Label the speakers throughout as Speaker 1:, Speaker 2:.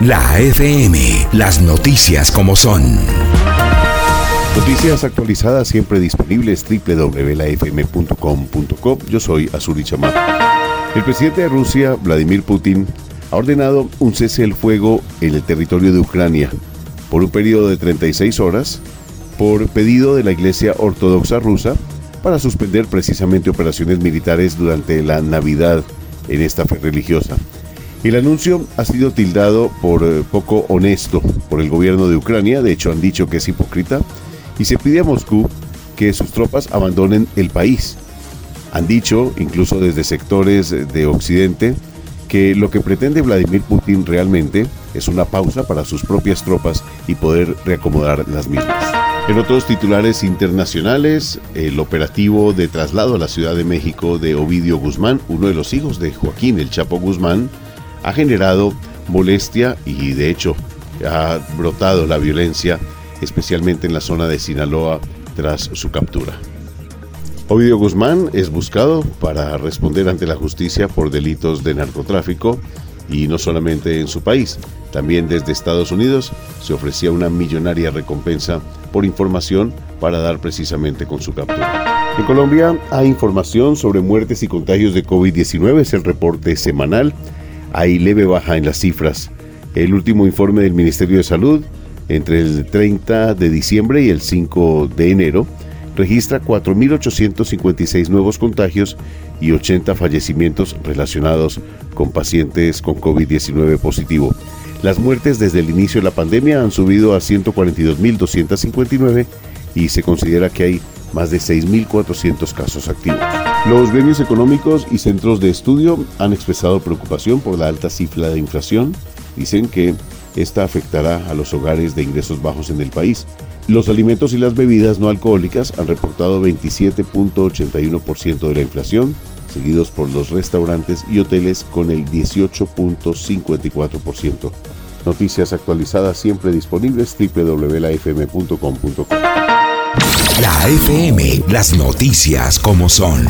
Speaker 1: La FM, las noticias como son.
Speaker 2: Noticias actualizadas siempre disponibles www.lafm.com.co. Yo soy Azuri Chamá. El presidente de Rusia, Vladimir Putin, ha ordenado un cese del fuego en el territorio de Ucrania por un periodo de 36 horas por pedido de la Iglesia Ortodoxa rusa para suspender precisamente operaciones militares durante la Navidad en esta fe religiosa. El anuncio ha sido tildado por eh, poco honesto por el gobierno de Ucrania, de hecho han dicho que es hipócrita, y se pide a Moscú que sus tropas abandonen el país. Han dicho, incluso desde sectores de Occidente, que lo que pretende Vladimir Putin realmente es una pausa para sus propias tropas y poder reacomodar las mismas. En otros titulares internacionales, el operativo de traslado a la Ciudad de México de Ovidio Guzmán, uno de los hijos de Joaquín el Chapo Guzmán, ha generado molestia y de hecho ha brotado la violencia, especialmente en la zona de Sinaloa tras su captura. Ovidio Guzmán es buscado para responder ante la justicia por delitos de narcotráfico y no solamente en su país, también desde Estados Unidos se ofrecía una millonaria recompensa por información para dar precisamente con su captura. En Colombia hay información sobre muertes y contagios de COVID-19, es el reporte semanal. Hay leve baja en las cifras. El último informe del Ministerio de Salud entre el 30 de diciembre y el 5 de enero registra 4.856 nuevos contagios y 80 fallecimientos relacionados con pacientes con COVID-19 positivo. Las muertes desde el inicio de la pandemia han subido a 142.259 y se considera que hay más de 6.400 casos activos. Los gremios económicos y centros de estudio han expresado preocupación por la alta cifra de inflación. Dicen que esta afectará a los hogares de ingresos bajos en el país. Los alimentos y las bebidas no alcohólicas han reportado 27.81% de la inflación, seguidos por los restaurantes y hoteles con el 18.54%. Noticias actualizadas siempre disponibles www.lafm.com.co.
Speaker 1: La FM, las noticias como son.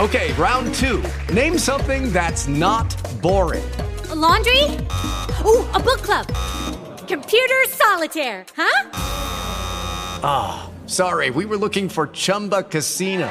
Speaker 3: Okay, round two. Name something that's not boring.
Speaker 4: A laundry? Ooh, a book club. Computer solitaire, huh?
Speaker 3: Ah, sorry, we were looking for Chumba Casino.